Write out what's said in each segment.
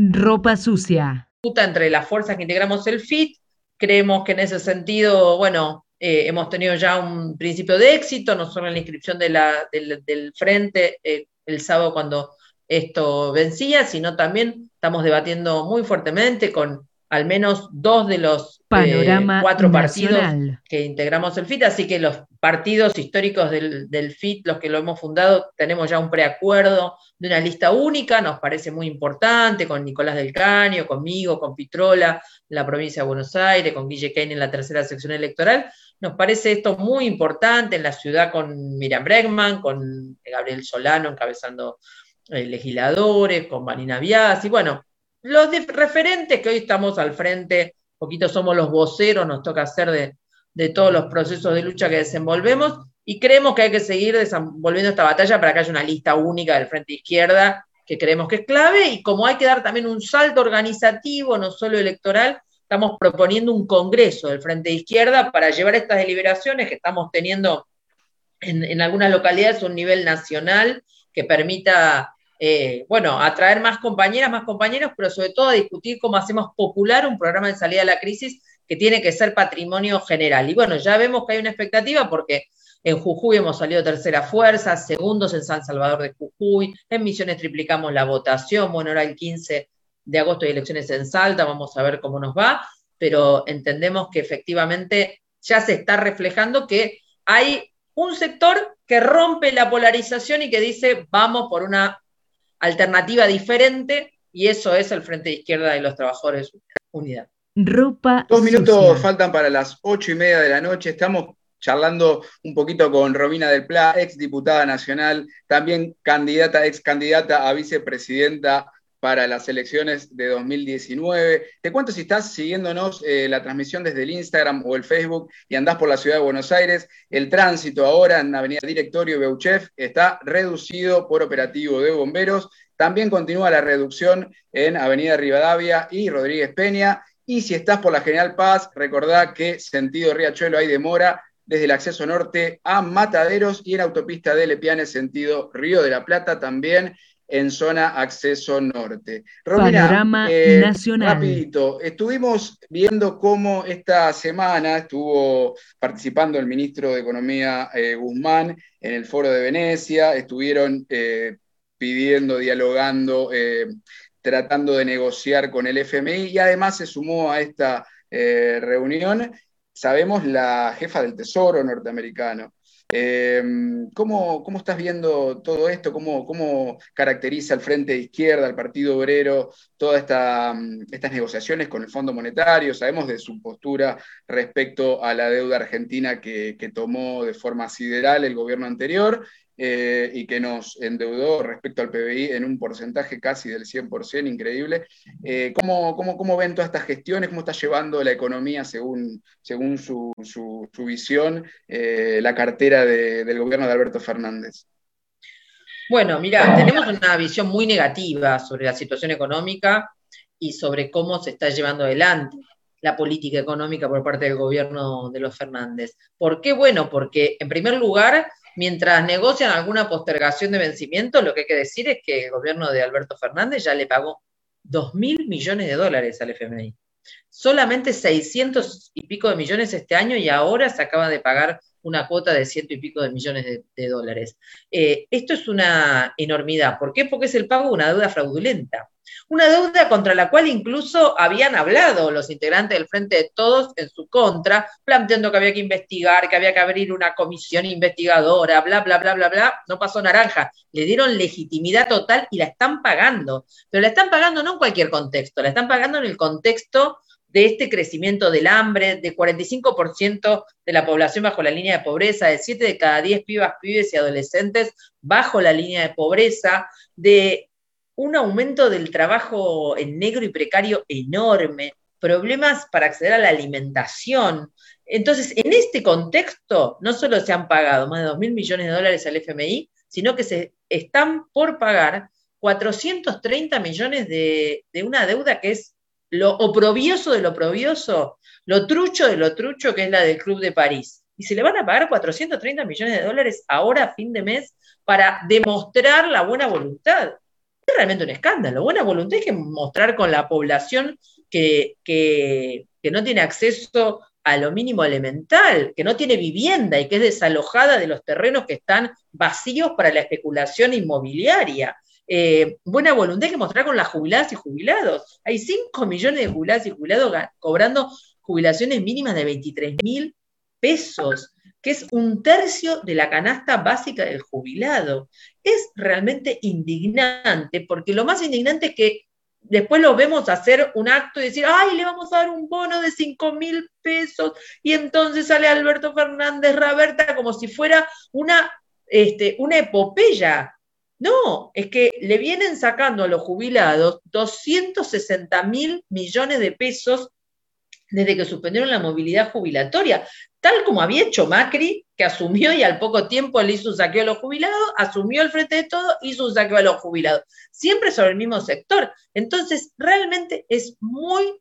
Ropa sucia. Entre las fuerzas que integramos el FIT, creemos que en ese sentido, bueno, eh, hemos tenido ya un principio de éxito, no solo en la inscripción de la, del, frente eh, el sábado cuando esto vencía, sino también estamos debatiendo muy fuertemente con al menos dos de los eh, cuatro partidos que integramos el FIT, así que los partidos históricos del, FIT, los que lo hemos fundado, tenemos ya un preacuerdo de una lista única, nos parece muy importante, con Nicolás del Caño, conmigo, con Pitrola, en la provincia de Buenos Aires, con Guille Kane en la tercera sección electoral. Nos parece esto muy importante en la ciudad con Miriam Bregman, con Gabriel Solano encabezando eh, legisladores, con Marina Bias, y bueno, los referentes que hoy estamos al frente, poquito somos los voceros, nos toca hacer de, de todos los procesos de lucha que desenvolvemos, y creemos que hay que seguir desenvolviendo esta batalla para que haya una lista única del Frente Izquierda, que creemos que es clave, y como hay que dar también un salto organizativo, no solo electoral, estamos proponiendo un congreso del Frente Izquierda para llevar estas deliberaciones que estamos teniendo en, algunas localidades a un nivel nacional que permita eh, bueno, atraer más compañeras, más compañeros, pero sobre todo a discutir cómo hacemos popular un programa de salida de la crisis que tiene que ser patrimonio general. Y bueno, ya vemos que hay una expectativa porque en Jujuy hemos salido tercera fuerza, segundos en San Salvador de Jujuy, en Misiones triplicamos la votación, bueno, ahora el 15 de agosto hay elecciones en Salta, vamos a ver cómo nos va, pero entendemos que efectivamente ya se está reflejando que hay un sector que rompe la polarización y que dice vamos por una alternativa diferente y eso es el Frente de Izquierda de los Trabajadores Unidad. Ropa Dos minutos faltan para las ocho y media de la noche. Estamos charlando un poquito con Romina del Pla, ex diputada nacional, también candidata, ex candidata a vicepresidenta para las elecciones de 2019. Te cuento si estás siguiéndonos eh, la transmisión desde el Instagram o el Facebook y andás por la ciudad de Buenos Aires, el tránsito ahora en Avenida Directorio Beuchef está reducido por operativo de bomberos. También continúa la reducción en Avenida Rivadavia y Rodríguez Peña. Y si estás por la General Paz, recordá que sentido Riachuelo hay demora desde el acceso norte a Mataderos y en autopista de Lepiane, sentido Río de la Plata también en zona acceso norte. Panorama eh, nacional. Rapidito, estuvimos viendo cómo esta semana estuvo participando el ministro de Economía eh, Guzmán en el foro de Venecia, estuvieron eh, pidiendo, dialogando, tratando de negociar con el FMI y además se sumó a esta reunión, sabemos, la jefa del Tesoro norteamericano. Em, ¿cómo, estás viendo todo esto? ¿Cómo, ¿Cómo, caracteriza el Frente de Izquierda, el Partido Obrero, todas esta, mm, estas negociaciones con el Fondo Monetario? Sabemos de su postura respecto a la deuda argentina que, que tomó de forma sideral el gobierno anterior eh, y que nos endeudó respecto al PBI en un porcentaje casi del 100%, increíble. Eh, ¿cómo, cómo, ven todas estas gestiones? ¿Cómo está llevando la economía según, según su, su, visión eh, la cartera del gobierno de Alberto Fernández? Bueno, mira, tenemos una visión muy negativa sobre la situación económica y sobre cómo se está llevando adelante la política económica por parte del gobierno de los Fernández. ¿Por qué? Bueno, porque en primer lugar mientras negocian alguna postergación de vencimiento, lo que hay que decir es que el gobierno de Alberto Fernández ya le pagó 2 mil millones de dólares al FMI. Solamente 600 y pico de millones este año y ahora se acaba de pagar una cuota de ciento y pico de millones de, dólares. Eh, esto es una enormidad. ¿Por qué? Porque es el pago de una deuda fraudulenta. Una deuda contra la cual incluso habían hablado los integrantes del Frente de Todos en su contra, planteando que había que investigar, que había que abrir una comisión investigadora, bla, bla, bla, bla, bla. No pasó naranja. Le dieron legitimidad total y la están pagando. Pero la están pagando no en cualquier contexto, la están pagando en el contexto de este crecimiento del hambre, de 45% de la población bajo la línea de pobreza, de 7 de cada 10 pibas, pibes y adolescentes bajo la línea de pobreza, de un aumento del trabajo en negro y precario enorme, problemas para acceder a la alimentación. Entonces, en este contexto, no solo se han pagado más de 2 mil millones de dólares al FMI, sino que se están por pagar 430 millones de, una deuda que es lo oprobioso de lo oprobioso, lo trucho de lo trucho que es la del Club de París. Y se le van a pagar 430 millones de dólares ahora a fin de mes para demostrar la buena voluntad. Es realmente un escándalo. Buena voluntad es que mostrar con la población que, que, que no tiene acceso a lo mínimo elemental, que no tiene vivienda y que es desalojada de los terrenos que están vacíos para la especulación inmobiliaria. Eh, buena voluntad que mostrar con las jubiladas y jubilados. Hay 5 millones de jubiladas y jubilados cobrando jubilaciones mínimas de 23 mil pesos, que es un tercio de la canasta básica del jubilado. Es realmente indignante, porque lo más indignante es que después lo vemos hacer un acto y decir, ay, le vamos a dar un bono de 5 mil pesos, y entonces sale Alberto Fernández Raberta como si fuera una, este, una epopeya no, es que le vienen sacando a los jubilados 260 mil millones de pesos desde que suspendieron la movilidad jubilatoria, tal como había hecho Macri, que asumió y al poco tiempo le hizo un saqueo a los jubilados, asumió el frente de todo, hizo un saqueo a los jubilados, siempre sobre el mismo sector. Entonces, realmente es muy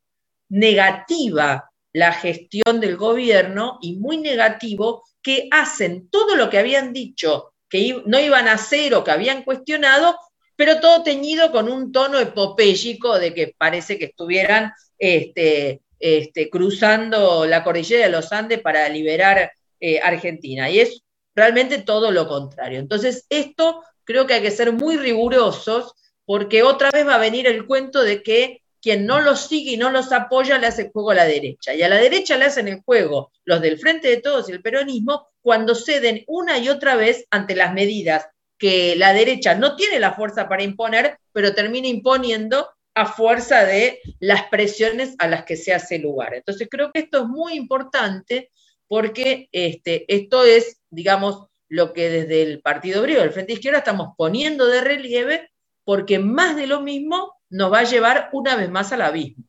negativa la gestión del gobierno y muy negativo que hacen todo lo que habían dicho que no iban a hacer o que habían cuestionado, pero todo teñido con un tono epopéyico de que parece que estuvieran este, este, cruzando la cordillera de los Andes para liberar eh, Argentina. Y es realmente todo lo contrario. Entonces, esto creo que hay que ser muy rigurosos porque otra vez va a venir el cuento de que quien no los sigue y no los apoya le hace juego a la derecha. Y a la derecha le hacen el juego los del Frente de Todos y el peronismo cuando ceden una y otra vez ante las medidas que la derecha no tiene la fuerza para imponer, pero termina imponiendo a fuerza de las presiones a las que se hace lugar. Entonces creo que esto es muy importante porque este, esto es, digamos, lo que desde el Partido Obrero, el Frente Izquierda, estamos poniendo de relieve porque más de lo mismo nos va a llevar una vez más al abismo.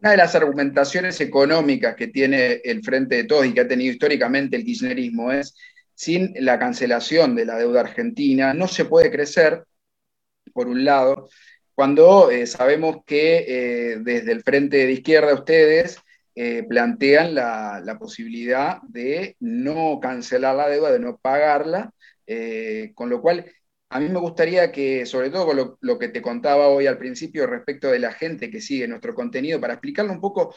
Una de las argumentaciones económicas que tiene el Frente de Todos y que ha tenido históricamente el kirchnerismo es, sin la cancelación de la deuda argentina, no se puede crecer, por un lado, cuando eh, sabemos que eh, desde el Frente de Izquierda ustedes eh, plantean la, posibilidad de no cancelar la deuda, de no pagarla, con lo cual a mí me gustaría que, sobre todo con lo, que te contaba hoy al principio respecto de la gente que sigue nuestro contenido, para explicarle un poco,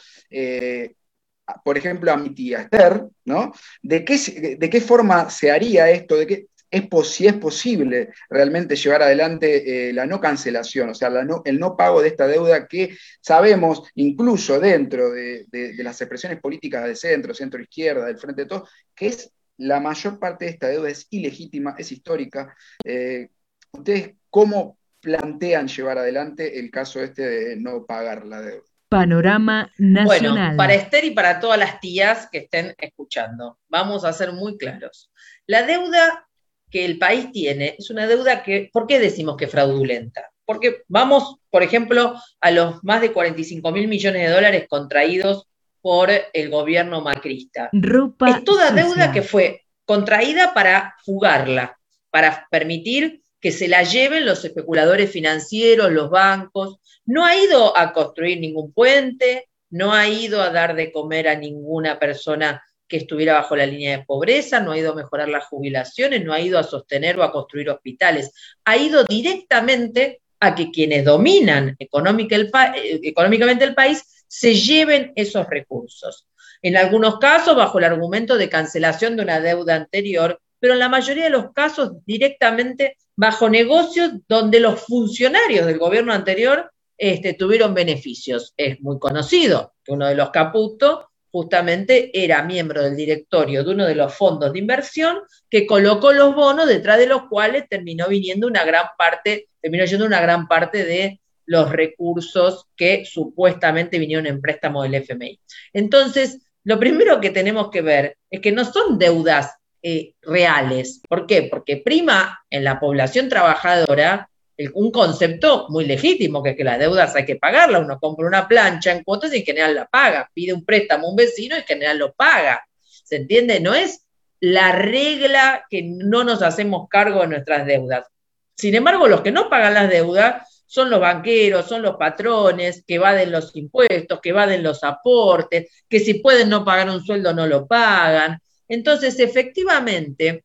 por ejemplo, a mi tía Esther, ¿no? De qué, de qué forma se haría esto, de qué, es si es posible realmente llevar adelante eh, la no cancelación, o sea, el no pago de esta deuda que sabemos, incluso dentro de, de las expresiones políticas de centro, centro izquierda, del Frente de Todos, que es la mayor parte de esta deuda es ilegítima, es histórica. Eh, ¿Ustedes cómo plantean llevar adelante el caso este de no pagar la deuda? Panorama nacional. Bueno, para Esther y para todas las tías que estén escuchando, vamos a ser muy claros. La deuda que el país tiene es una deuda que, ¿por qué decimos que fraudulenta? Porque vamos, por ejemplo, a los más de 45 mil millones de dólares contraídos por el gobierno macrista. es toda deuda que fue contraída para fugarla, para permitir que se la lleven los especuladores financieros, los bancos. No ha ido a construir ningún puente, no ha ido a dar de comer a ninguna persona que estuviera bajo la línea de pobreza, no ha ido a mejorar las jubilaciones, no ha ido a sostener o a construir hospitales, ha ido directamente a que quienes dominan eh, económicamente el país se lleven esos recursos. En algunos casos bajo el argumento de cancelación de una deuda anterior, pero en la mayoría de los casos directamente bajo negocios donde los funcionarios del gobierno anterior este, tuvieron beneficios. Es muy conocido que uno de los Caputo justamente era miembro del directorio de uno de los fondos de inversión que colocó los bonos detrás de los cuales terminó viniendo una gran parte, terminó yendo una gran parte de los recursos que supuestamente vinieron en préstamo del FMI. Entonces, lo primero que tenemos que ver es que no son deudas eh, reales. ¿Por qué? Porque prima en la población trabajadora un concepto muy legítimo, que es que las deudas hay que pagarlas. Uno compra una plancha en cuotas y en general la paga. Pide un préstamo a un vecino y en general lo paga. ¿Se entiende? No es la regla que no nos hacemos cargo de nuestras deudas. Sin embargo, los que no pagan las deudas son los banqueros, son los patrones que evaden los impuestos, que evaden los aportes, que si pueden no pagar un sueldo no lo pagan. Entonces, efectivamente,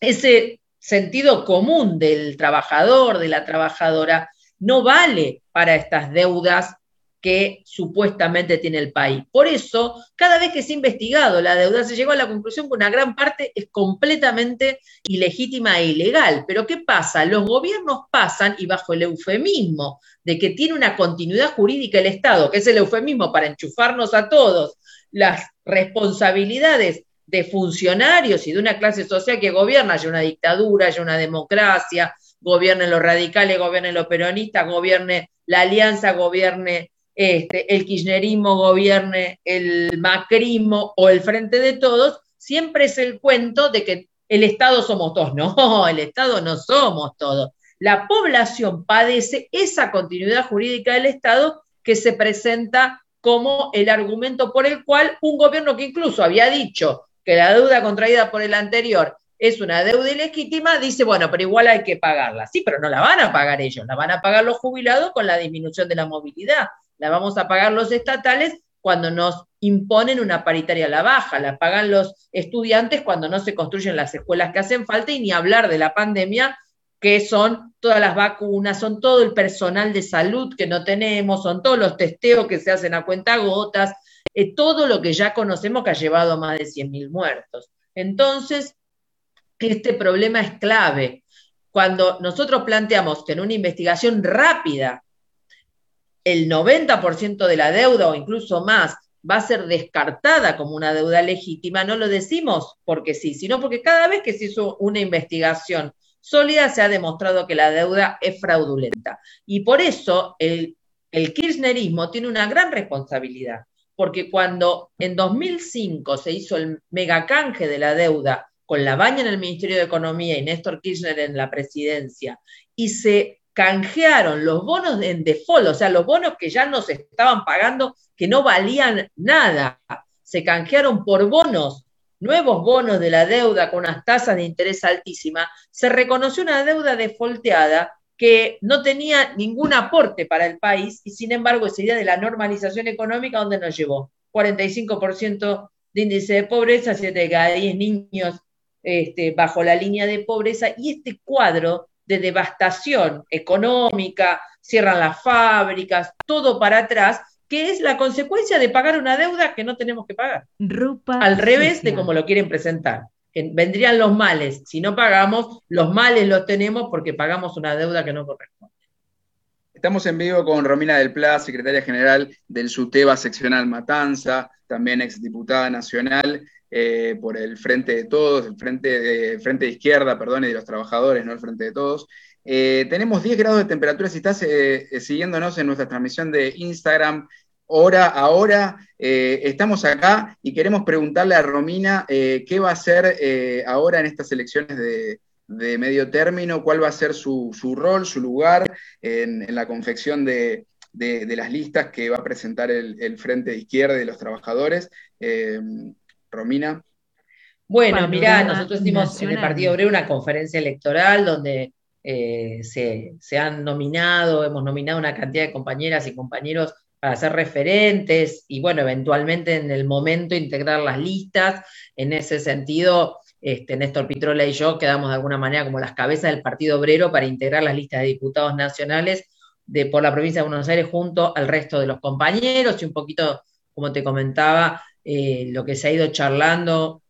ese sentido común del trabajador, de la trabajadora, no vale para estas deudas que supuestamente tiene el país. Por eso, cada vez que se ha investigado la deuda, se llegó a la conclusión que una gran parte es completamente ilegítima e ilegal. Pero ¿qué pasa? Los gobiernos pasan, y bajo el eufemismo de que tiene una continuidad jurídica el Estado, que es el eufemismo para enchufarnos a todos las responsabilidades de funcionarios y de una clase social que gobierna, hay una dictadura, hay una democracia, gobiernen los radicales, gobiernen los peronistas, gobierne la alianza, gobierne este, el kirchnerismo, gobierne el macrismo o el frente de todos, siempre es el cuento de que el Estado somos todos. No, el Estado no somos todos. La población padece esa continuidad jurídica del Estado que se presenta como el argumento por el cual un gobierno que incluso había dicho que la deuda contraída por el anterior es una deuda ilegítima, dice, bueno, pero igual hay que pagarla. Sí, pero no la van a pagar ellos, la van a pagar los jubilados con la disminución de la movilidad, la vamos a pagar los estatales cuando nos imponen una paritaria a la baja, la pagan los estudiantes cuando no se construyen las escuelas que hacen falta y ni hablar de la pandemia, que son todas las vacunas, son todo el personal de salud que no tenemos, son todos los testeos que se hacen a cuenta gotas, eh, todo lo que ya conocemos que ha llevado a más de 100.000 muertos. Entonces, este problema es clave. Cuando nosotros planteamos que en una investigación rápida el 90% de la deuda o incluso más va a ser descartada como una deuda legítima, no lo decimos porque sí, sino porque cada vez que se hizo una investigación sólida se ha demostrado que la deuda es fraudulenta. Y por eso el, el kirchnerismo tiene una gran responsabilidad, porque cuando en 2005 se hizo el megacanje de la deuda con la baña en el Ministerio de Economía y Néstor Kirchner en la presidencia, y se canjearon los bonos en default, o sea, los bonos que ya no se estaban pagando, que no valían nada, se canjearon por bonos, nuevos bonos de la deuda con unas tasas de interés altísimas, se reconoció una deuda defaulteada que no tenía ningún aporte para el país y sin embargo esa idea de la normalización económica, ¿dónde nos llevó? 45% de índice de pobreza, 7 de cada 10 niños este, bajo la línea de pobreza, y este cuadro de devastación económica, cierran las fábricas, todo para atrás, que es la consecuencia de pagar una deuda que no tenemos que pagar. Al revés de como lo quieren presentar. Vendrían los males. Si no pagamos, los males los tenemos porque pagamos una deuda que no corresponde. Estamos en vivo con Romina del Pla, secretaria general del SUTEBA seccional Matanza, también exdiputada nacional. Eh, por el Frente de Todos, el Frente de, frente de Izquierda, perdón, y de los trabajadores, no el Frente de Todos. Eh, tenemos 10 grados de temperatura, si estás eh, siguiéndonos en nuestra transmisión de Instagram, hora a hora, estamos acá y queremos preguntarle a Romina qué va a hacer ahora en estas elecciones de, medio término, cuál va a ser su, rol, su lugar en, la confección de, las listas que va a presentar el, el Frente de Izquierda y de los trabajadores. Romina. Bueno, mira, nosotros hicimos en el Partido Obrero una conferencia electoral donde eh, se, han nominado, hemos nominado una cantidad de compañeras y compañeros para ser referentes y bueno, eventualmente en el momento integrar las listas. En ese sentido, este, Néstor Pitrola y yo quedamos de alguna manera como las cabezas del Partido Obrero para integrar las listas de diputados nacionales de, por la provincia de Buenos Aires junto al resto de los compañeros y un poquito, como te comentaba, eh, lo que se ha ido charlando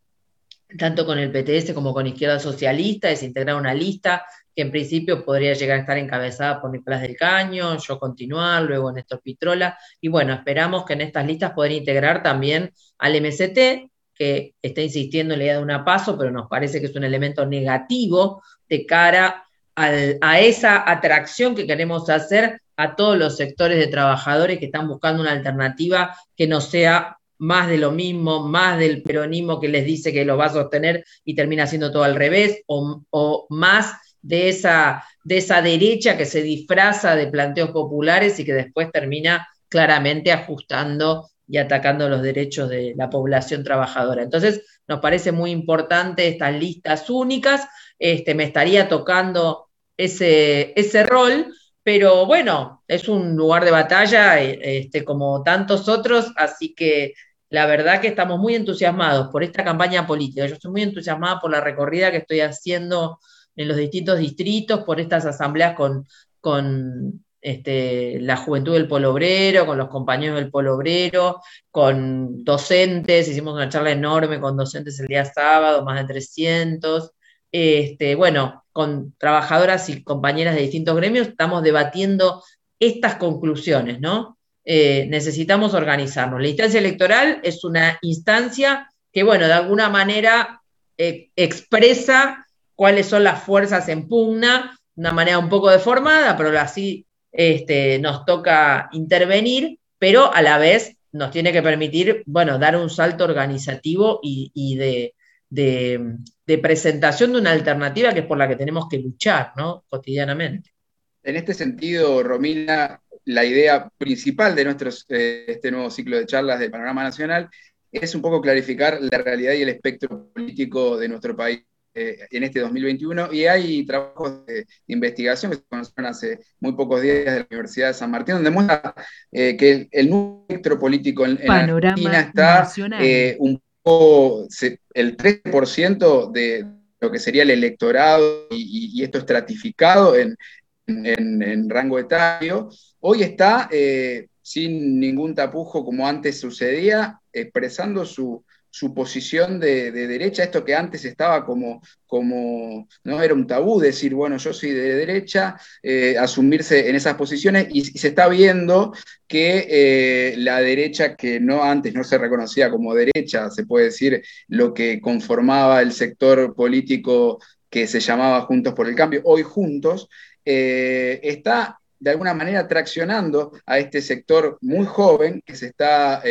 tanto con el PTS como con Izquierda Socialista es integrar una lista que en principio podría llegar a estar encabezada por Nicolás del Caño, yo continuar, luego Néstor Pitrola, y bueno, esperamos que en estas listas poder integrar también al MCT, que está insistiendo en la idea de una paso, pero nos parece que es un elemento negativo de cara a esa atracción que queremos hacer a todos los sectores de trabajadores que están buscando una alternativa que no sea más de lo mismo, más del peronismo que les dice que lo va a sostener y termina siendo todo al revés, o, más de esa, de esa derecha que se disfraza de planteos populares y que después termina claramente ajustando y atacando los derechos de la población trabajadora. Entonces, nos parece muy importante estas listas únicas. Este, me estaría tocando ese, ese rol, pero bueno, es un lugar de batalla este, como tantos otros, así que la verdad que estamos muy entusiasmados por esta campaña política. Yo estoy muy entusiasmada por la recorrida que estoy haciendo en los distintos distritos por estas asambleas con, con este, la juventud del polo obrero, con los compañeros del polo obrero, con docentes, hicimos una charla enorme con docentes el día sábado, más de 300. Este, bueno, con trabajadoras y compañeras de distintos gremios, estamos debatiendo estas conclusiones, ¿no? Eh, necesitamos organizarnos. La instancia electoral es una instancia que, bueno, de alguna manera eh, expresa cuáles son las fuerzas en pugna, de una manera un poco deformada, pero así este, nos toca intervenir, pero a la vez nos tiene que permitir, bueno, dar un salto organizativo y, de, presentación de una alternativa que es por la que tenemos que luchar, ¿no? Cotidianamente. En este sentido, Romina, la idea principal de nuestro, eh, este nuevo ciclo de charlas del Panorama Nacional es un poco clarificar la realidad y el espectro político de nuestro país eh, en este 2021 y hay trabajos de investigación que se conocieron hace muy pocos días de la Universidad de San Martín, donde muestra eh, que el, nuevo espectro político en, Argentina está eh, un poco, el 3% de lo que sería el electorado y, esto estratificado en, en, rango etario, hoy está sin ningún tapujo como antes sucedía, expresando su, su posición de, derecha, esto que antes estaba como, como, no era un tabú decir, bueno, yo soy de derecha, eh, asumirse en esas posiciones, y, se está viendo que eh, la derecha, que no antes no se reconocía como derecha, se puede decir lo que conformaba el sector político que se llamaba Juntos por el Cambio, hoy Juntos, eh, está de alguna manera traccionando a este sector muy joven que se está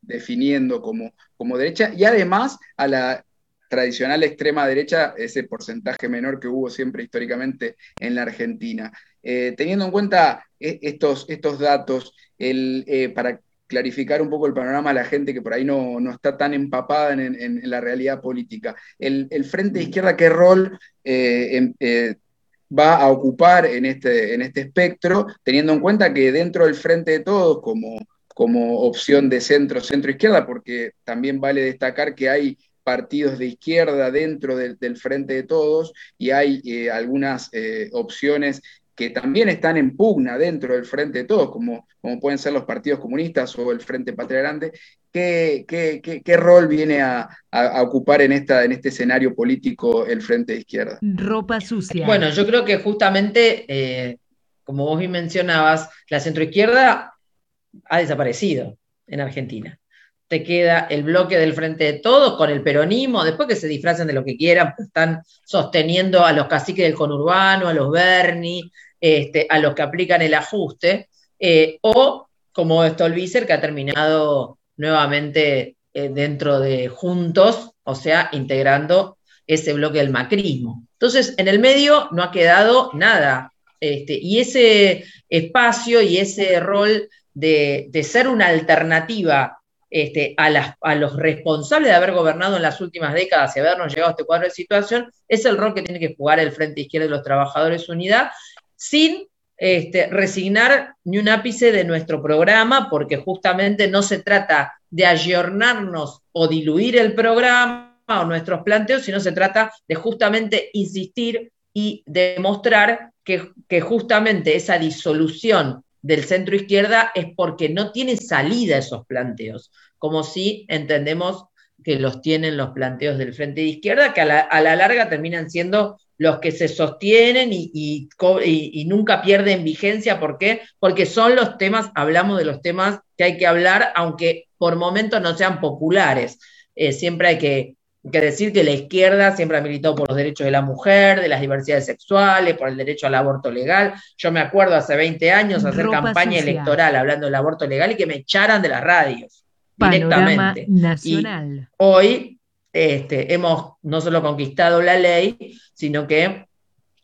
definiendo como, como derecha y además a la tradicional extrema derecha, ese porcentaje menor que hubo siempre históricamente en la Argentina. Eh, teniendo en cuenta eh, estos, estos datos, el, eh, para clarificar un poco el panorama a la gente que por ahí no, está tan empapada en, la realidad política, el, Frente de Izquierda, ¿qué rol em, va a ocupar en este, en este espectro, teniendo en cuenta que dentro del Frente de Todos, como como opción de centro, centro-izquierda, porque también vale destacar que hay partidos de izquierda dentro del, Frente de Todos y hay eh, algunas eh, opciones que también están en pugna dentro del Frente de Todos, como, como pueden ser los partidos comunistas o el Frente Patria Grande. ¿Qué, qué, rol viene a, ocupar en, esta, en este escenario político el Frente de Izquierda? Ropa sucia. Bueno, yo creo que justamente, eh, como vos bien mencionabas, la centroizquierda ha desaparecido en Argentina. Te queda el bloque del frente de todos con el peronismo, después que se disfracen de lo que quieran, pues están sosteniendo a los caciques del conurbano, a los Berni, este, a los que aplican el ajuste, eh, o como Stolbizer, que ha terminado nuevamente eh, dentro de Juntos, o sea, integrando ese bloque del macrismo. Entonces, en el medio no ha quedado nada. Este, y ese espacio y ese rol de, ser una alternativa este, a, los responsables de haber gobernado en las últimas décadas y habernos llegado a este cuadro de situación, es el rol que tiene que jugar el Frente Izquierda de los Trabajadores Unidad, sin este, resignar ni un ápice de nuestro programa, porque justamente no se trata de ayornarnos o diluir el programa o nuestros planteos, sino se trata de justamente insistir y demostrar que justamente esa disolución del centro izquierda es porque no tiene salida esos planteos, como si entendemos que los tienen los planteos del frente de izquierda, que a la, larga terminan siendo los que se sostienen y, nunca pierden vigencia. ¿Por qué? Porque son los temas, hablamos de los temas que hay que hablar, aunque por momentos no sean populares. Eh, siempre hay que que decir que la izquierda siempre ha militado por los derechos de la mujer, de las diversidades sexuales, por el derecho al aborto legal. Yo me acuerdo hace 20 años hacer campaña electoral hablando del aborto legal y que me echaran de las radios directamente. Nacional. hoy este, hemos no solo conquistado la ley, sino que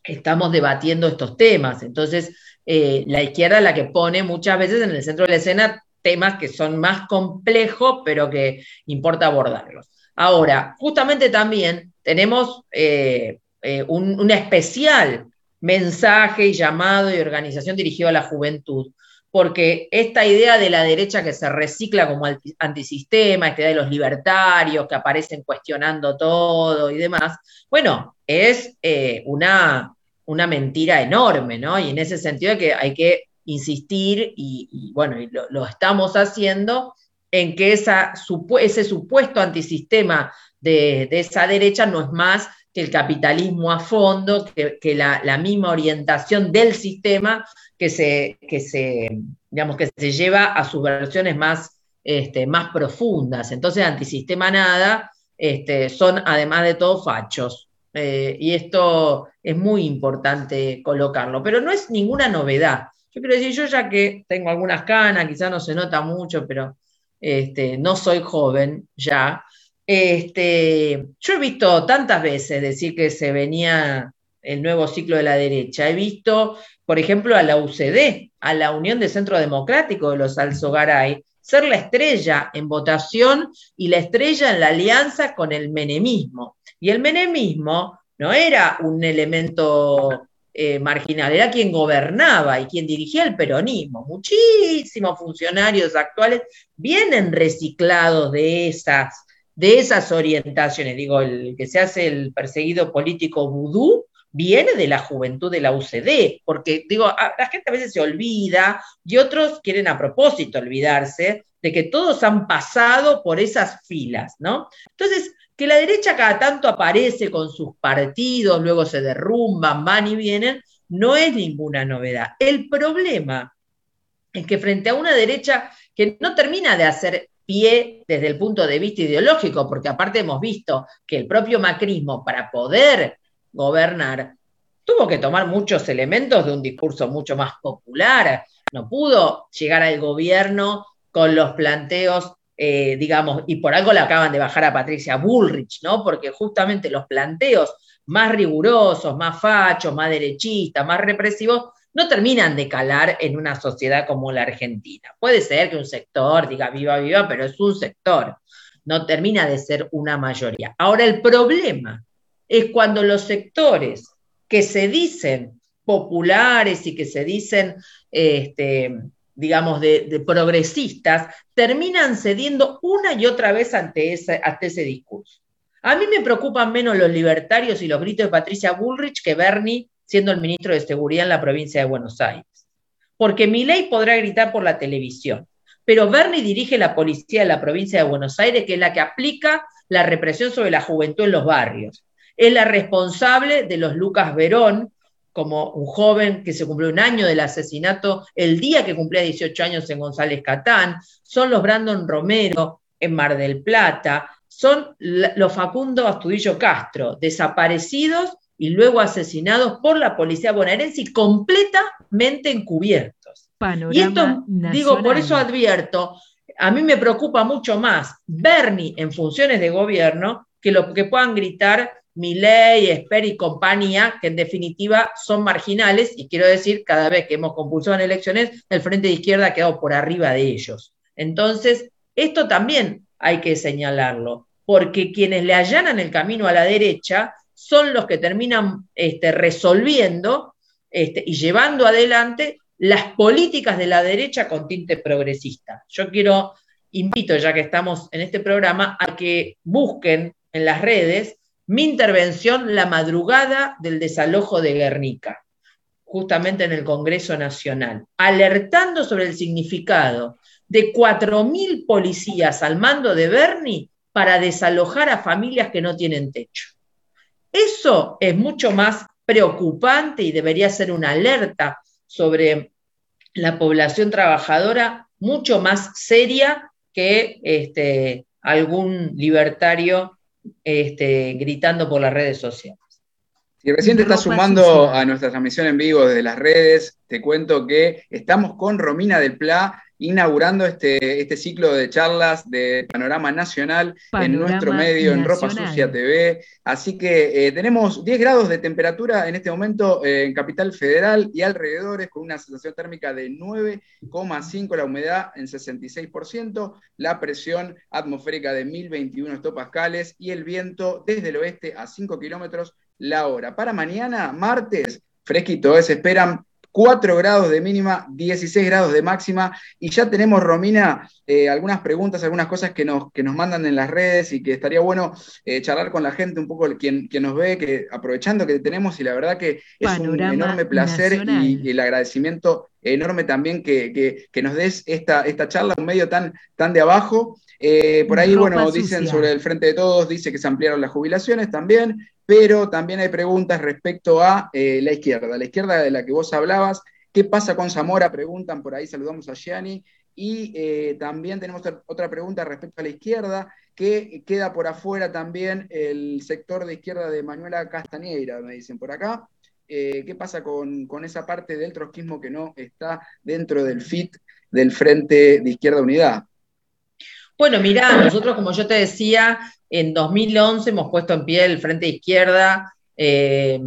estamos debatiendo estos temas. Entonces, eh, la izquierda es la que pone muchas veces en el centro de la escena temas que son más complejos, pero que importa abordarlos. Ahora, justamente también tenemos eh, eh, un, especial mensaje y llamado y organización dirigido a la juventud, porque esta idea de la derecha que se recicla como antisistema, esta idea de los libertarios que aparecen cuestionando todo y demás, bueno, es eh, una, una, mentira enorme, ¿no? Y en ese sentido que hay que insistir, y, bueno, lo, estamos haciendo, en que ese supuesto antisistema de, esa derecha no es más que el capitalismo a fondo, que, la, la misma orientación del sistema que se, que se, digamos, que se lleva a sus versiones más, este, más profundas. Entonces, antisistema nada, este, son además de todo fachos. Eh, y esto es muy importante colocarlo, pero no es ninguna novedad. Yo quiero decir, yo ya que tengo algunas canas, quizás no se nota mucho, pero este, no soy joven ya. Este, yo he visto tantas veces decir que se venía el nuevo ciclo de la derecha. He visto, por ejemplo, a la UCD, a la Unión de Centro Democrático de los Alzogaray, ser la estrella en votación y la estrella en la alianza con el menemismo. Y el menemismo no era un elemento eh, marginal, era quien gobernaba y quien dirigía el peronismo. Muchísimos funcionarios actuales vienen reciclados de esas, de esas orientaciones. Digo, el que se hace el perseguido político vudú viene de la juventud de la UCD, porque digo, la gente a veces se olvida y otros quieren a propósito olvidarse de que todos han pasado por esas filas, ¿no? Entonces, que la derecha cada tanto aparece con sus partidos, luego se derrumban, van y vienen, no es ninguna novedad. El problema es que frente a una derecha que no termina de hacer pie desde el punto de vista ideológico, porque aparte hemos visto que el propio macrismo, para poder gobernar, tuvo que tomar muchos elementos de un discurso mucho más popular, no pudo llegar al gobierno con los planteos, eh, digamos, y por algo le acaban de bajar a Patricia Bullrich, ¿no? Porque justamente los planteos más rigurosos, más fachos, más derechistas, más represivos, no terminan de calar en una sociedad como la Argentina. Puede ser que un sector diga viva, viva, pero es un sector, no termina de ser una mayoría. Ahora, el problema es cuando los sectores que se dicen populares y que se dicen, este, digamos, de, progresistas, terminan cediendo una y otra vez ante ese, ante ese discurso. A mí me preocupan menos los libertarios y los gritos de Patricia Bullrich que Bernie siendo el ministro de Seguridad en la provincia de Buenos Aires. Porque ley podrá gritar por la televisión, pero Bernie dirige la policía de la provincia de Buenos Aires, que es la que aplica la represión sobre la juventud en los barrios es la responsable de los Lucas Verón, como un joven que se cumplió un año del asesinato el día que cumplía 18 años en González Catán, son los Brandon Romero en Mar del Plata, son los Facundo Astudillo Castro, desaparecidos y luego asesinados por la policía bonaerense y completamente encubiertos. y esto, digo, por eso advierto, a mí me preocupa mucho más Bernie en funciones de gobierno que lo que puedan gritar Milei, Esper y compañía, que en definitiva son marginales, y quiero decir, cada vez que hemos compulsado en elecciones, el Frente de Izquierda ha quedado por arriba de ellos. Entonces, esto también hay que señalarlo, porque quienes le allanan el camino a la derecha son los que terminan este, resolviendo este, y llevando adelante las políticas de la derecha con tinte progresista. Yo quiero, invito, ya que estamos en este programa, a que busquen en las redes mi intervención la madrugada del desalojo de Guernica, justamente en el Congreso Nacional, alertando sobre el significado de 4.000 policías al mando de Bernie para desalojar a familias que no tienen techo. Eso es mucho más preocupante y debería ser una alerta sobre la población trabajadora mucho más seria que este, algún libertario este, gritando por las redes sociales. Si recién te estás sumando a nuestra transmisión en vivo desde las redes, te cuento que estamos con Romina del Pla inaugurando este, este ciclo de charlas de Panorama Nacional en nuestro medio, en Ropa Sucia TV. Así que eh, tenemos 10 grados de temperatura en este momento eh, en Capital Federal y alrededores, con una sensación térmica de 9,5, la humedad en 66%, la presión atmosférica de 1021 hectopascales y el viento desde el oeste a 5 kilómetros la hora. Para mañana, martes, fresquito, ¿eh? se esperan 4 grados de mínima, 16 grados de máxima. Y ya tenemos, Romina, eh, algunas preguntas, algunas cosas que nos, que nos mandan en las redes y que estaría bueno eh, charlar con la gente, un poco quien, quien nos ve, que aprovechando que tenemos, y la verdad que es un enorme placer y, el agradecimiento enorme también que, nos des esta, esta charla, un medio tan, tan de abajo. Eh, por ahí, bueno, dicen sobre el Frente de Todos, dice que se ampliaron las jubilaciones también, pero también hay preguntas respecto a eh, la izquierda, la izquierda de la que vos hablabas. ¿Qué pasa con Zamora? Preguntan por ahí, saludamos a Gianni. Y eh, también tenemos otra pregunta respecto a la izquierda, que queda por afuera también el sector de izquierda de Manuela Castañeira, me dicen por acá. ¿Qué pasa con, con, esa parte del trotskismo que no está dentro del FIT del Frente de Izquierda Unidad? Bueno, mirá, nosotros, como yo te decía, en 2011 hemos puesto en pie el Frente Izquierda eh,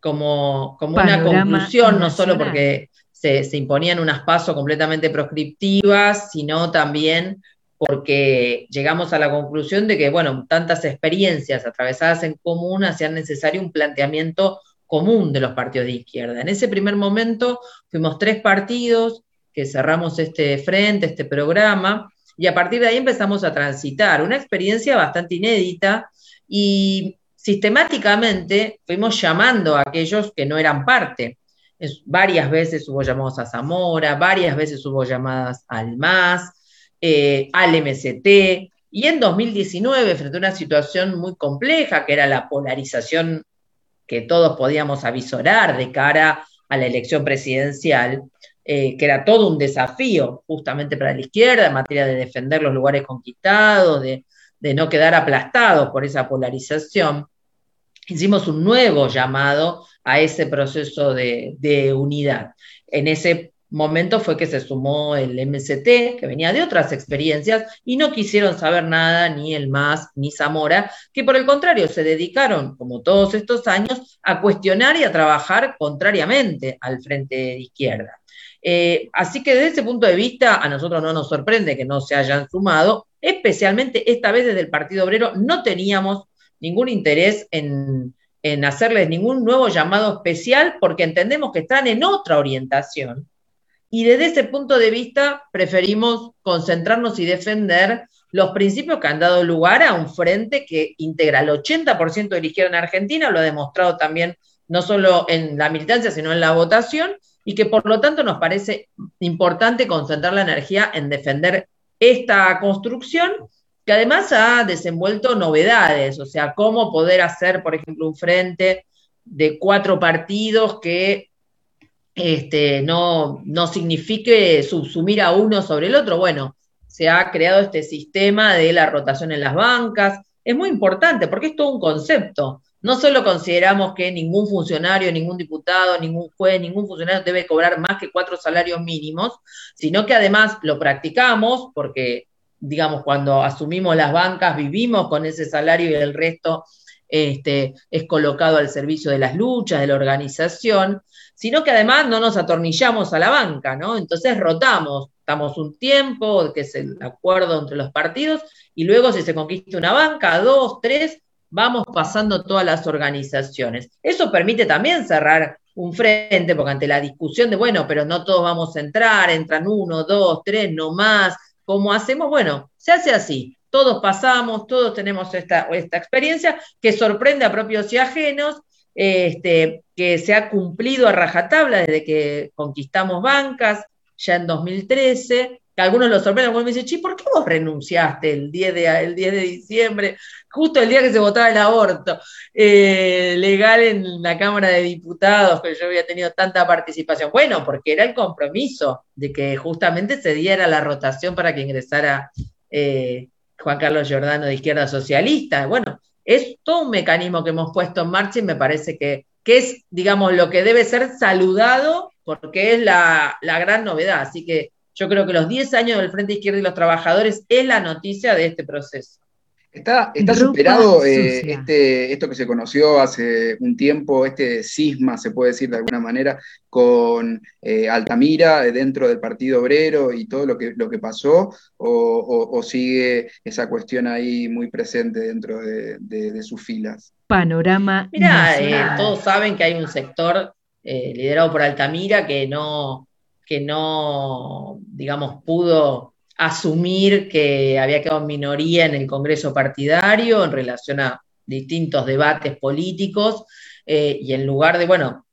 como, como una conclusión, no solo porque se, imponían unas pasos completamente proscriptivas, sino también porque llegamos a la conclusión de que, bueno, tantas experiencias atravesadas en común hacían necesario un planteamiento común de los partidos de izquierda. En ese primer momento fuimos tres partidos que cerramos este frente, este programa, y a partir de ahí empezamos a transitar una experiencia bastante inédita y sistemáticamente fuimos llamando a aquellos que no eran parte. varias veces hubo llamados a Zamora, varias veces hubo llamadas al MAS, eh, al MST, y en 2019, frente a una situación muy compleja, que era la polarización que todos podíamos avisorar de cara a la elección presidencial, eh, que era todo un desafío justamente para la izquierda en materia de defender los lugares conquistados, de, no quedar aplastados por esa polarización, hicimos un nuevo llamado a ese proceso de, unidad. En ese momento fue que se sumó el MST, que venía de otras experiencias, y no quisieron saber nada, ni el MAS, ni Zamora, que por el contrario se dedicaron, como todos estos años, a cuestionar y a trabajar contrariamente al frente de izquierda. Eh, así que desde ese punto de vista, a nosotros no nos sorprende que no se hayan sumado, especialmente esta vez desde el Partido Obrero no teníamos ningún interés en, hacerles ningún nuevo llamado especial porque entendemos que están en otra orientación. Y desde ese punto de vista preferimos concentrarnos y defender los principios que han dado lugar a un frente que integra el 80% de la izquierda en Argentina, lo ha demostrado también no solo en la militancia, sino en la votación, y que por lo tanto nos parece importante concentrar la energía en defender esta construcción, que además ha desenvuelto novedades, o sea, cómo poder hacer, por ejemplo, un frente de cuatro partidos que este, no, no signifique subsumir a uno sobre el otro. Bueno, se ha creado este sistema de la rotación en las bancas. Es muy importante porque es todo un concepto no solo consideramos que ningún funcionario, ningún diputado, ningún juez, ningún funcionario debe cobrar más que cuatro salarios mínimos, sino que además lo practicamos porque, digamos, cuando asumimos las bancas vivimos con ese salario y el resto este, es colocado al servicio de las luchas, de la organización, sino que además no nos atornillamos a la banca, ¿no? Entonces rotamos, estamos un tiempo, que es el acuerdo entre los partidos, y luego si se conquista una banca, dos, tres, vamos pasando todas las organizaciones. Eso permite también cerrar un frente, porque ante la discusión de, bueno, pero no todos vamos a entrar, entran uno, dos, tres, no más, ¿cómo hacemos? Bueno, se hace así. Todos pasamos, todos tenemos esta, esta experiencia que sorprende a propios y ajenos, este, que se ha cumplido a rajatabla desde que conquistamos bancas, ya en 2013, que algunos lo sorprenden, algunos me dicen, chi, ¿por qué vos renunciaste el 10 de, el 10 de diciembre, justo el día que se votaba el aborto eh, legal en la Cámara de Diputados, que yo había tenido tanta participación? Bueno, porque era el compromiso de que justamente se diera la rotación para que ingresara eh, Juan Carlos Giordano de Izquierda Socialista. Bueno, es todo un mecanismo que hemos puesto en marcha y me parece que, que es, digamos, lo que debe ser saludado porque es la, la gran novedad. Así que yo creo que los 10 años del Frente Izquierda y los Trabajadores es la noticia de este proceso. ¿Está, está superado eh, este, esto que se conoció hace un tiempo, este cisma, se puede decir de alguna manera, con eh, Altamira dentro del Partido Obrero y todo lo que, lo que pasó? ¿O, sigue esa cuestión ahí muy presente dentro de, sus filas? Panorama. Mira, eh, todos saben que hay un sector eh, liderado por Altamira, que no, que no, digamos, pudo asumir que había quedado minoría en el Congreso partidario en relación a distintos debates políticos, eh, y en lugar de, bueno,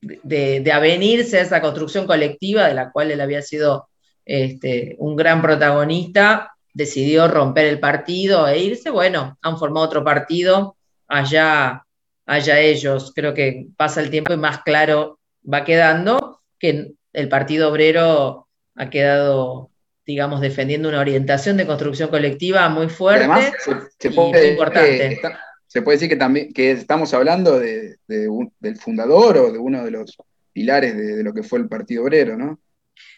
de, avenirse a esa construcción colectiva de la cual él había sido este, un gran protagonista, decidió romper el partido e irse, bueno, han formado otro partido, allá, allá ellos, creo que pasa el tiempo y más claro va quedando que el Partido Obrero ha quedado, digamos, defendiendo una orientación de construcción colectiva muy fuerte y muy importante. se puede decir que también que estamos hablando de, del fundador o de uno de los pilares de, lo que fue el Partido Obrero, ¿no?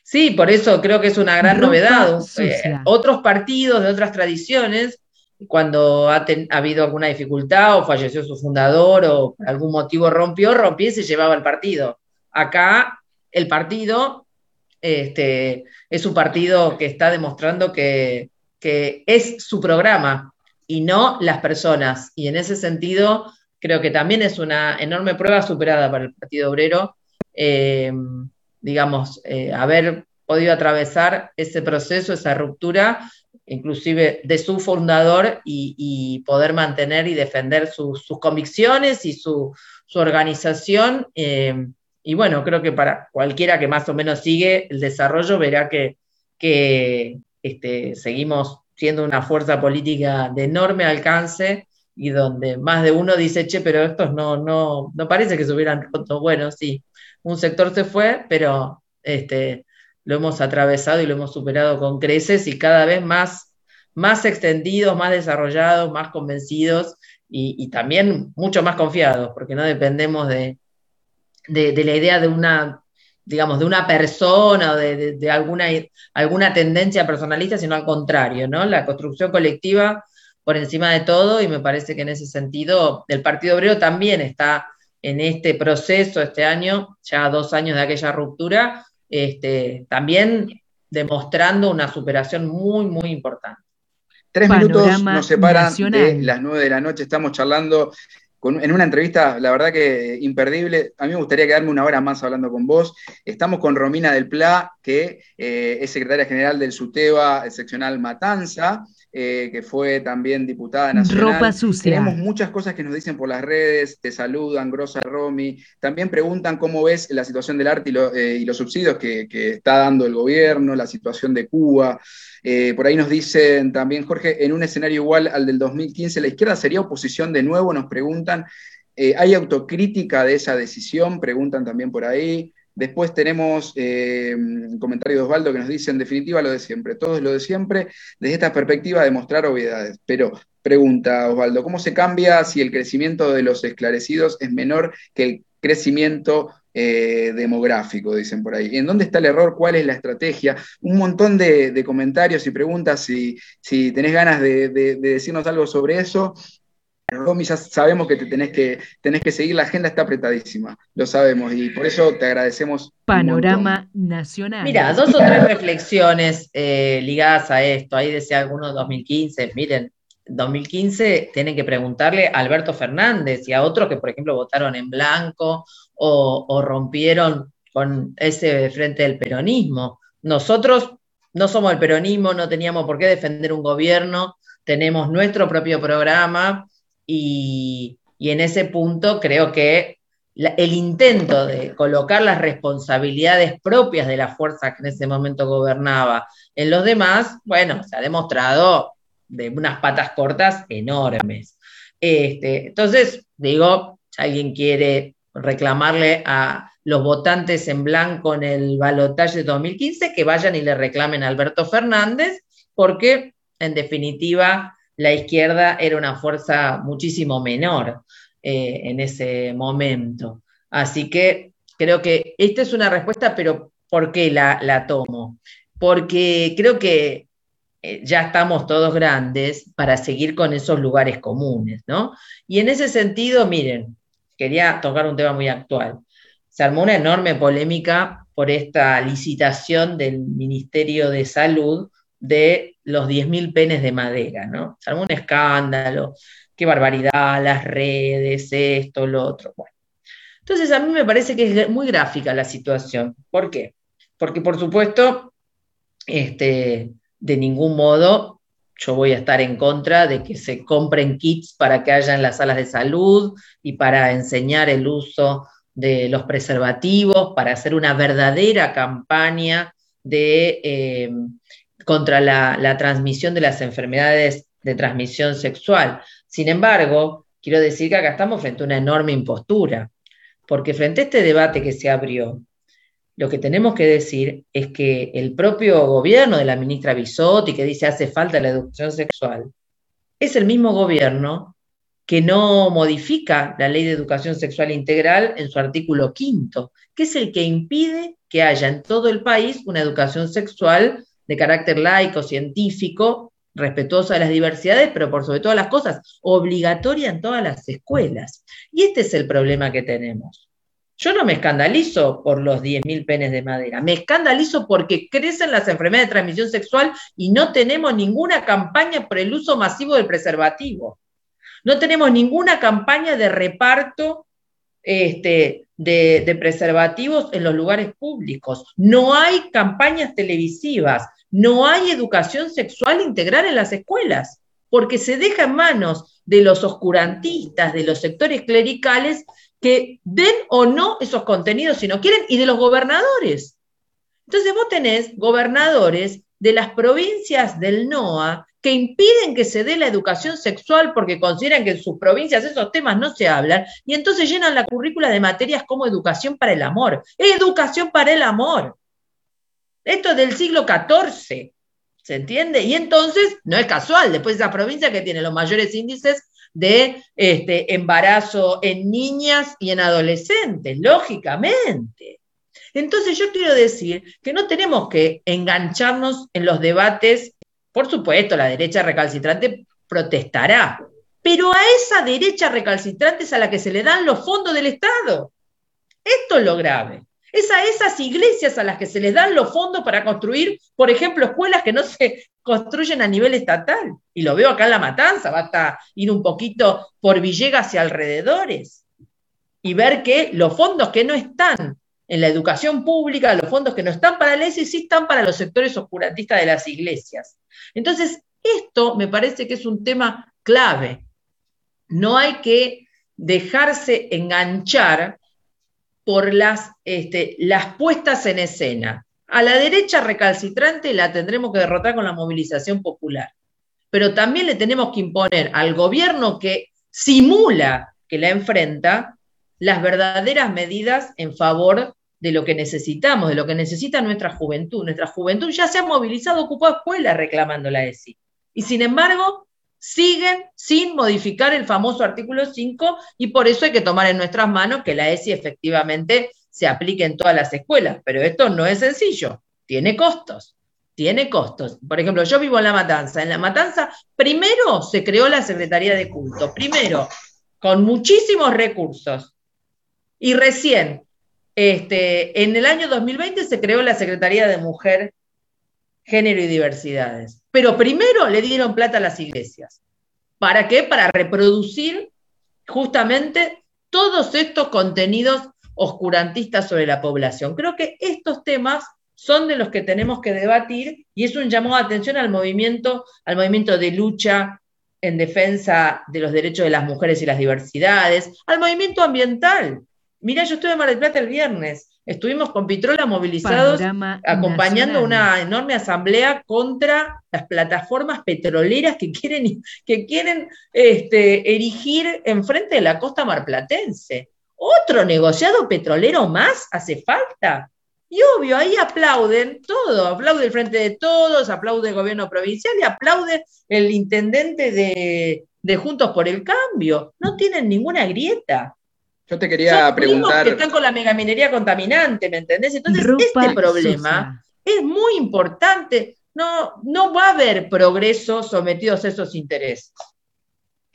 Sí, por eso creo que es una gran novedad. Eh, otros partidos de otras tradiciones, cuando ha, habido alguna dificultad o falleció su fundador o por algún motivo rompió, rompió y se llevaba el partido. Acá el partido este, es un partido que está demostrando que, es su programa y no las personas. Y en ese sentido, creo que también es una enorme prueba superada para el Partido Obrero. Eh, digamos, eh, haber podido atravesar ese proceso, esa ruptura, inclusive de su fundador, y, poder mantener y defender sus convicciones y su, organización. Eh, y bueno, creo que para cualquiera que más o menos sigue el desarrollo verá que, este, seguimos siendo una fuerza política de enorme alcance y donde más de uno dice, che, pero estos no, no, no parece que se hubieran roto. Bueno, sí, un sector se fue, pero este, lo hemos atravesado y lo hemos superado con creces y cada vez más, más extendidos, más desarrollados, más convencidos y, también mucho más confiados, porque no dependemos de, la idea de una digamos, de una persona o de, alguna, alguna tendencia personalista, sino al contrario, ¿no? La construcción colectiva por encima de todo, y me parece que en ese sentido el Partido Obrero también está en este proceso, este año, ya dos años de aquella ruptura, este, también demostrando una superación muy, muy importante. Tres minutos nos separan de las nueve de la noche, estamos charlando en una entrevista, la verdad que imperdible. A mí me gustaría quedarme una hora más hablando con vos. Estamos con Romina del Pla, que eh, es secretaria general del SUTEBA seccional Matanza. Eh, que fue también diputada nacional. Ropa sucia. Tenemos muchas cosas que nos dicen por las redes, te saludan, Grosa Romy, también preguntan cómo ves la situación del arte y, eh, los subsidios que, está dando el gobierno, la situación de Cuba. Eh, por ahí nos dicen también, Jorge, en un escenario igual al del 2015, ¿la izquierda sería oposición de nuevo? Nos preguntan. ¿Hay autocrítica de esa decisión? Preguntan también por ahí. Después tenemos eh, un comentario de Osvaldo que nos dice, en definitiva, lo de siempre. Todo es lo de siempre desde esta perspectiva de mostrar obviedades. Pero, pregunta Osvaldo, ¿cómo se cambia si el crecimiento de los esclarecidos es menor que el crecimiento eh, demográfico, dicen por ahí. ¿En dónde está el error? ¿Cuál es la estrategia? Un montón de, comentarios y preguntas. Si, si tenés ganas de, decirnos algo sobre eso, Romy, ya sabemos que te tenés que, tenés que seguir, la agenda está apretadísima, lo sabemos, y por eso te agradecemos. Panorama nacional. Mira, dos o tres reflexiones eh, ligadas a esto. Ahí decía algunos 2015, miren, 2015 tienen que preguntarle a Alberto Fernández y a otros que, por ejemplo, votaron en blanco o, o rompieron con ese frente del peronismo. Nosotros no somos el peronismo, no teníamos por qué defender un gobierno, tenemos nuestro propio programa y, en ese punto creo que el intento de colocar las responsabilidades propias de la fuerza que en ese momento gobernaba en los demás, bueno, se ha demostrado de unas patas cortas enormes. Este, entonces, digo, si alguien quiere reclamarle a los votantes en blanco en el balotaje de 2015, que vayan y le reclamen a Alberto Fernández, porque en definitiva la izquierda era una fuerza muchísimo menor eh, en ese momento. Así que creo que esta es una respuesta, pero ¿por qué la, tomo? Porque creo que eh, ya estamos todos grandes para seguir con esos lugares comunes, ¿no? Y en ese sentido, miren, quería tocar un tema muy actual. Se armó una enorme polémica por esta licitación del Ministerio de Salud de los 10.000 penes de madera, ¿no? Se armó un escándalo, qué barbaridad, las redes, esto, lo otro. Bueno, Entonces a mí me parece que es muy gráfica la situación. ¿Por qué? Porque por supuesto, este, de ningún modo yo voy a estar en contra de que se compren kits para que haya en las salas de salud y para enseñar el uso de los preservativos, para hacer una verdadera campaña de, eh, contra la transmisión de las enfermedades de transmisión sexual. Sin embargo, quiero decir que acá estamos frente a una enorme impostura, porque frente a este debate que se abrió, lo que tenemos que decir es que el propio gobierno de la ministra Bisotti, que dice hace falta la educación sexual, es el mismo gobierno que no modifica la ley de educación sexual integral en su artículo quinto, que es el que impide que haya en todo el país una educación sexual de carácter laico, científico, respetuosa de las diversidades, pero por sobre todas las cosas, obligatoria en todas las escuelas. Y este es el problema que tenemos. Yo no me escandalizo por los 10.000 penes de madera, me escandalizo porque crecen las enfermedades de transmisión sexual y no tenemos ninguna campaña por el uso masivo del preservativo. No tenemos ninguna campaña de reparto este, de, de preservativos en los lugares públicos. No hay campañas televisivas, no hay educación sexual integral en las escuelas, porque se deja en manos de los oscurantistas, de los sectores clericales, que den o no esos contenidos si no quieren, y de los gobernadores. Entonces vos tenés gobernadores de las provincias del NOA que impiden que se dé la educación sexual porque consideran que en sus provincias esos temas no se hablan, y entonces llenan la currícula de materias como educación para el amor. Educación para el amor. Esto es del siglo XIV, ¿se entiende? Y entonces, no es casual, después de esa provincia que tiene los mayores índices de este, embarazo en niñas y en adolescentes, lógicamente. Entonces yo quiero decir que no tenemos que engancharnos en los debates, por supuesto, la derecha recalcitrante protestará, pero a esa derecha recalcitrante es a la que se le dan los fondos del Estado. Esto es lo grave. Es a esas iglesias a las que se les dan los fondos para construir, por ejemplo, escuelas que no se construyen a nivel estatal. Y lo veo acá en La Matanza, basta ir un poquito por Villegas y alrededores y ver que los fondos que no están en la educación pública, los fondos que no están para la ESI, sí están para los sectores oscurantistas de las iglesias. Entonces, esto me parece que es un tema clave. No hay que dejarse enganchar por las, este, las puestas en escena. A la derecha recalcitrante la tendremos que derrotar con la movilización popular, pero también le tenemos que imponer al gobierno que simula que la enfrenta las verdaderas medidas en favor de lo que necesitamos, de lo que necesita nuestra juventud. Nuestra juventud ya se ha movilizado, ocupado escuelas reclamando la ESI. Y sin embargo, siguen sin modificar el famoso artículo 5 y por eso hay que tomar en nuestras manos que la ESI efectivamente se aplique en todas las escuelas. Pero esto no es sencillo, tiene costos, tiene costos. Por ejemplo, yo vivo en La Matanza. En La Matanza primero se creó la Secretaría de Culto, primero con muchísimos recursos y recién, este, en el año 2020 se creó la Secretaría de Mujer, Género y Diversidades. Pero primero le dieron plata a las iglesias. ¿Para qué? Para reproducir justamente todos estos contenidos oscurantistas sobre la población. Creo que estos temas son de los que tenemos que debatir y es un llamado de atención al movimiento, al movimiento de lucha en defensa de los derechos de las mujeres y las diversidades, al movimiento ambiental. Mira, yo estuve en Mar del Plata el viernes Estuvimos con Pitrola movilizados, acompañando una enorme asamblea contra las plataformas petroleras que quieren, que quieren este, erigir enfrente de la costa marplatense. Otro negociado petrolero más hace falta. Y obvio, ahí aplauden todo, aplaude el Frente de Todos, aplaude el gobierno provincial y aplaude el intendente de, de Juntos por el Cambio. No tienen ninguna grieta. Yo te quería preguntar. Que están con la megaminería contaminante, ¿me entendés? Entonces, este problema es muy importante. No, no va a haber progreso sometidos a esos intereses.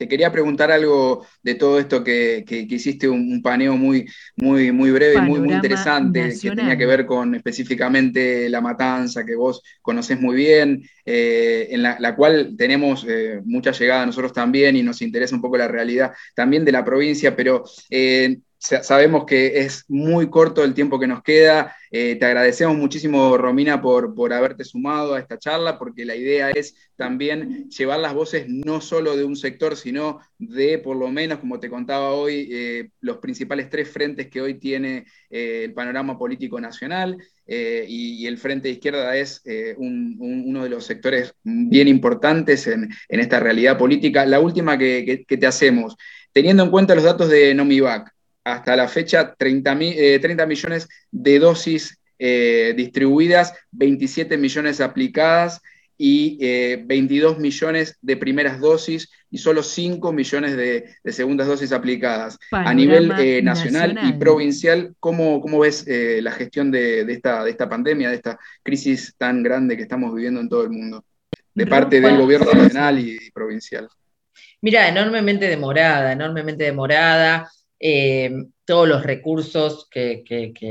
Te quería preguntar algo de todo esto que, hiciste un, paneo muy, muy, muy breve, muy, muy interesante, que tenía que ver con específicamente la matanza, que vos conocés muy bien, eh, en la, cual tenemos eh, mucha llegada nosotros también y nos interesa un poco la realidad también de la provincia, pero eh, sabemos que es muy corto el tiempo que nos queda. Eh, te agradecemos muchísimo, Romina, por, por haberte sumado a esta charla, porque la idea es también llevar las voces no solo de un sector, sino de, por lo menos, como te contaba hoy, eh, los principales tres frentes que hoy tiene eh, el panorama político nacional. Y, el Frente de Izquierda es uno de los sectores bien importantes en, esta realidad política. La última que, que te hacemos, teniendo en cuenta los datos de Nomivac, hasta la fecha 30, eh, millones de dosis eh, distribuidas, 27 millones aplicadas y 22 eh, millones de primeras dosis y solo 5 millones de, segundas dosis aplicadas. a nivel nacional, y provincial, ¿cómo, cómo ves la gestión de, esta, de esta pandemia, de esta crisis tan grande que estamos viviendo en todo el mundo, de parte del gobierno nacional y provincial? Mira, enormemente demorada, enormemente demorada. Eh, todos los recursos que,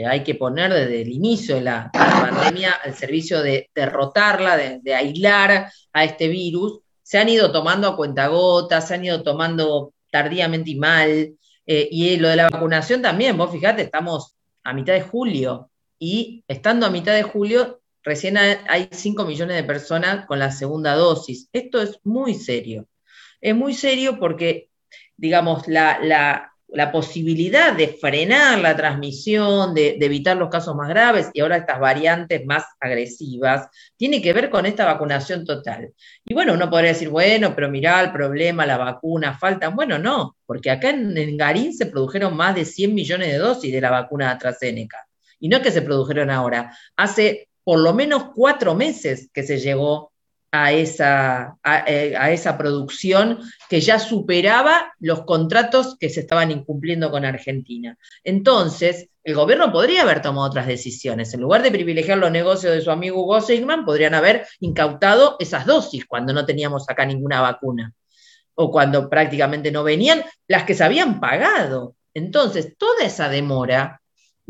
hay que poner desde el inicio de la, pandemia al servicio de derrotarla, de, aislar a este virus, se han ido tomando a cuentagotas, se han ido tomando tardíamente y mal. Eh, y lo de la vacunación también, vos fíjate, estamos a mitad de julio y estando a mitad de julio, recién hay 5 millones de personas con la segunda dosis. Esto es muy serio. Es muy serio porque, digamos, la posibilidad de frenar la transmisión, de, evitar los casos más graves y ahora estas variantes más agresivas, tiene que ver con esta vacunación total. Y bueno, uno podría decir, bueno, pero mirá el problema, la vacuna, faltan. Bueno, no, porque acá en, Garín se produjeron más de 100 millones de dosis de la vacuna AstraZeneca. Y no es que se produjeron ahora, hace por lo menos cuatro meses que se llegó a esa, eh, a, esa producción que ya superaba los contratos que se estaban incumpliendo con Argentina. Entonces, el gobierno podría haber tomado otras decisiones. En lugar de privilegiar los negocios de su amigo Hugo Sigman, podrían haber incautado esas dosis cuando no teníamos acá ninguna vacuna o cuando prácticamente no venían las que se habían pagado. Entonces, toda esa demora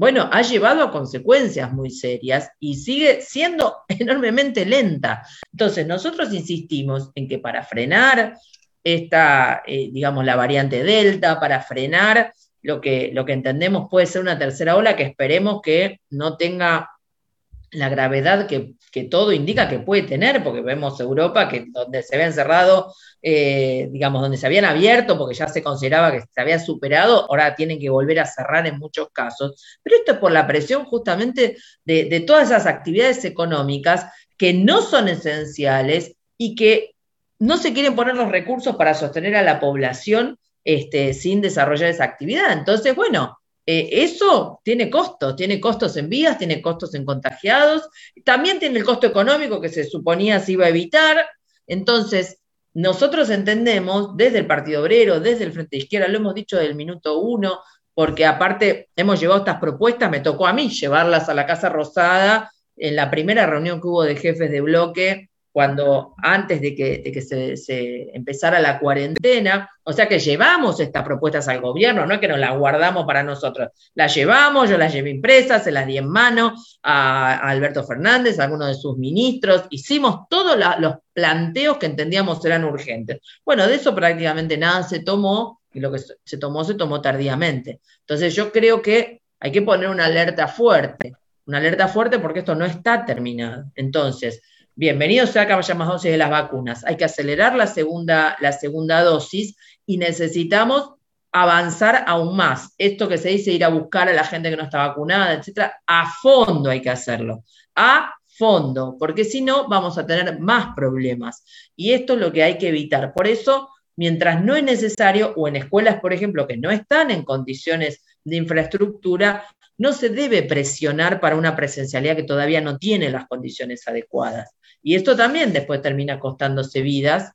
bueno, ha llevado a consecuencias muy serias y sigue siendo enormemente lenta. Entonces, nosotros insistimos en que para frenar esta, eh, digamos, la variante Delta, para frenar lo que, lo que entendemos puede ser una tercera ola que esperemos que no tenga la gravedad que, todo indica que puede tener, porque vemos Europa que donde se habían cerrado, eh, digamos, donde se habían abierto, porque ya se consideraba que se había superado, ahora tienen que volver a cerrar en muchos casos. Pero esto es por la presión justamente de, todas esas actividades económicas que no son esenciales y que no se quieren poner los recursos para sostener a la población este, sin desarrollar esa actividad. Entonces, bueno, eh, eso tiene costos, tiene costos en vidas, tiene costos en contagiados, también tiene el costo económico que se suponía se iba a evitar. Entonces, nosotros entendemos desde el Partido Obrero, desde el Frente Izquierda, lo hemos dicho del minuto uno, porque aparte hemos llevado estas propuestas, me tocó a mí llevarlas a la Casa Rosada en la primera reunión que hubo de jefes de bloque cuando antes de que, se, empezara la cuarentena, o sea que llevamos estas propuestas al gobierno, no es que nos las guardamos para nosotros, las llevamos, yo las llevé impresas, se las di en mano a, Alberto Fernández, a algunos de sus ministros, hicimos todos los planteos que entendíamos eran urgentes. Bueno, de eso prácticamente nada se tomó, y lo que se tomó se tomó tardíamente. Entonces yo creo que hay que poner una alerta fuerte, una alerta fuerte porque esto no está terminado. Entonces, bienvenido sea que más dosis de las vacunas. Hay que acelerar la segunda, la segunda dosis y necesitamos avanzar aún más. Esto que se dice ir a buscar a la gente que no está vacunada, etcétera, a fondo hay que hacerlo. A fondo, porque si no vamos a tener más problemas. Y esto es lo que hay que evitar. Por eso, mientras no es necesario, o en escuelas, por ejemplo, que no están en condiciones de infraestructura, no se debe presionar para una presencialidad que todavía no tiene las condiciones adecuadas. Y esto también después termina costándose vidas.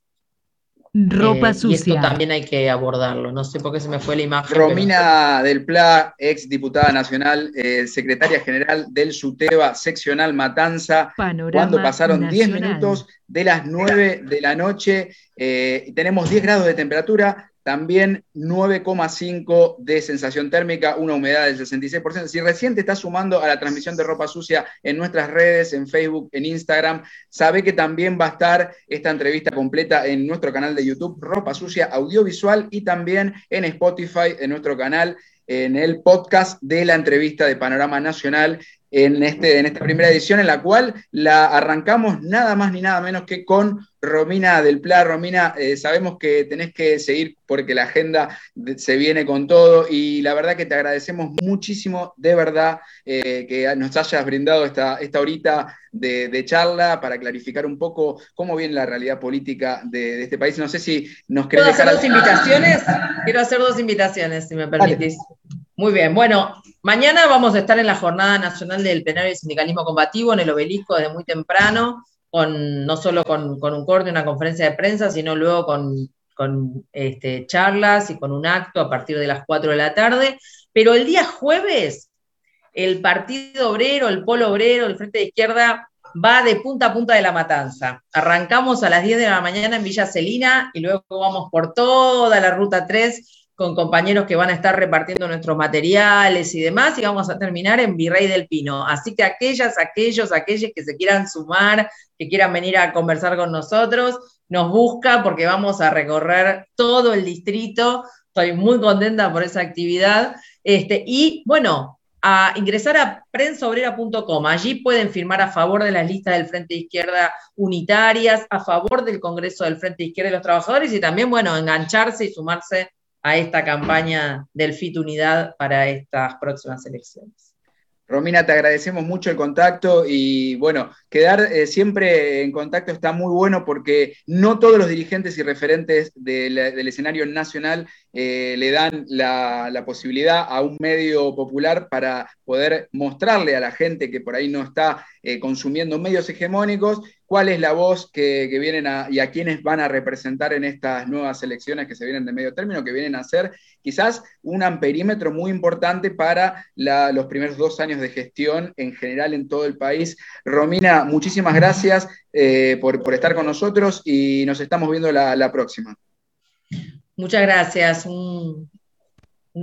Ropa sucia. Eh, y esto también hay que abordarlo. No sé por qué se me fue la imagen. Romina del Pla, ex diputada nacional, eh, secretaria general del SUTEBA, seccional Matanza. cuando pasaron 10 minutos de las 9 de la noche. Eh, tenemos 10 grados de temperatura. También 9,5 de sensación térmica, una humedad del 66%. Si recién te estás sumando a la transmisión de ropa sucia en nuestras redes, en Facebook, en Instagram, sabe que también va a estar esta entrevista completa en nuestro canal de YouTube, Ropa Sucia Audiovisual, y también en Spotify, en nuestro canal. en el podcast de la entrevista de Panorama Nacional en, este, en esta primera edición, en la cual la arrancamos nada más ni nada menos que con Romina del Pla. Romina, eh, sabemos que tenés que seguir porque la agenda se viene con todo y la verdad que te agradecemos muchísimo, de verdad, eh, que nos hayas brindado esta, esta horita de, charla para clarificar un poco cómo viene la realidad política de, este país. No sé si nos querés ¿Puedo hacer dos invitaciones? Quiero hacer dos invitaciones, si me permitís. Muy bien, bueno, mañana vamos a estar en la Jornada Nacional del Plenario y Sindicalismo Combativo en el Obelisco desde muy temprano, con, no solo con, un corte, una conferencia de prensa, sino luego con, este, charlas y con un acto a partir de las 4 de la tarde. Pero el día jueves, el Partido Obrero, el Polo Obrero, el Frente de Izquierda va de punta a punta de la matanza. Arrancamos a las 10 de la mañana en Villa Celina y luego vamos por toda la ruta 3 con compañeros que van a estar repartiendo nuestros materiales y demás, y vamos a terminar en Virrey del Pino. Así que aquellas, aquellos, aquellos que se quieran sumar, que quieran venir a conversar con nosotros, nos busca porque vamos a recorrer todo el distrito. Estoy muy contenta por esa actividad. Este, y bueno, a ingresar a prensaobrera.com. Allí pueden firmar a favor de las listas del Frente Izquierda unitarias, a favor del Congreso del Frente Izquierda de los Trabajadores y también, bueno, engancharse y sumarse a esta campaña del FIT Unidad para estas próximas elecciones. Romina, te agradecemos mucho el contacto y bueno, quedar eh, siempre en contacto está muy bueno porque no todos los dirigentes y referentes del escenario nacional eh, le dan la, posibilidad a un medio popular para poder mostrarle a la gente que por ahí no está eh, consumiendo medios hegemónicos cuál es la voz que, vienen y a quienes van a representar en estas nuevas elecciones que se vienen de medio término, que vienen a ser quizás un amperímetro muy importante para los primeros dos años de gestión en general en todo el país. Romina, muchísimas gracias eh, por, estar con nosotros y nos estamos viendo la, próxima. Muchas gracias, un,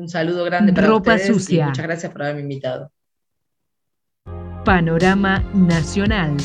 saludo grande para Ropa sucia. muchas gracias por haberme invitado. Panorama Nacional.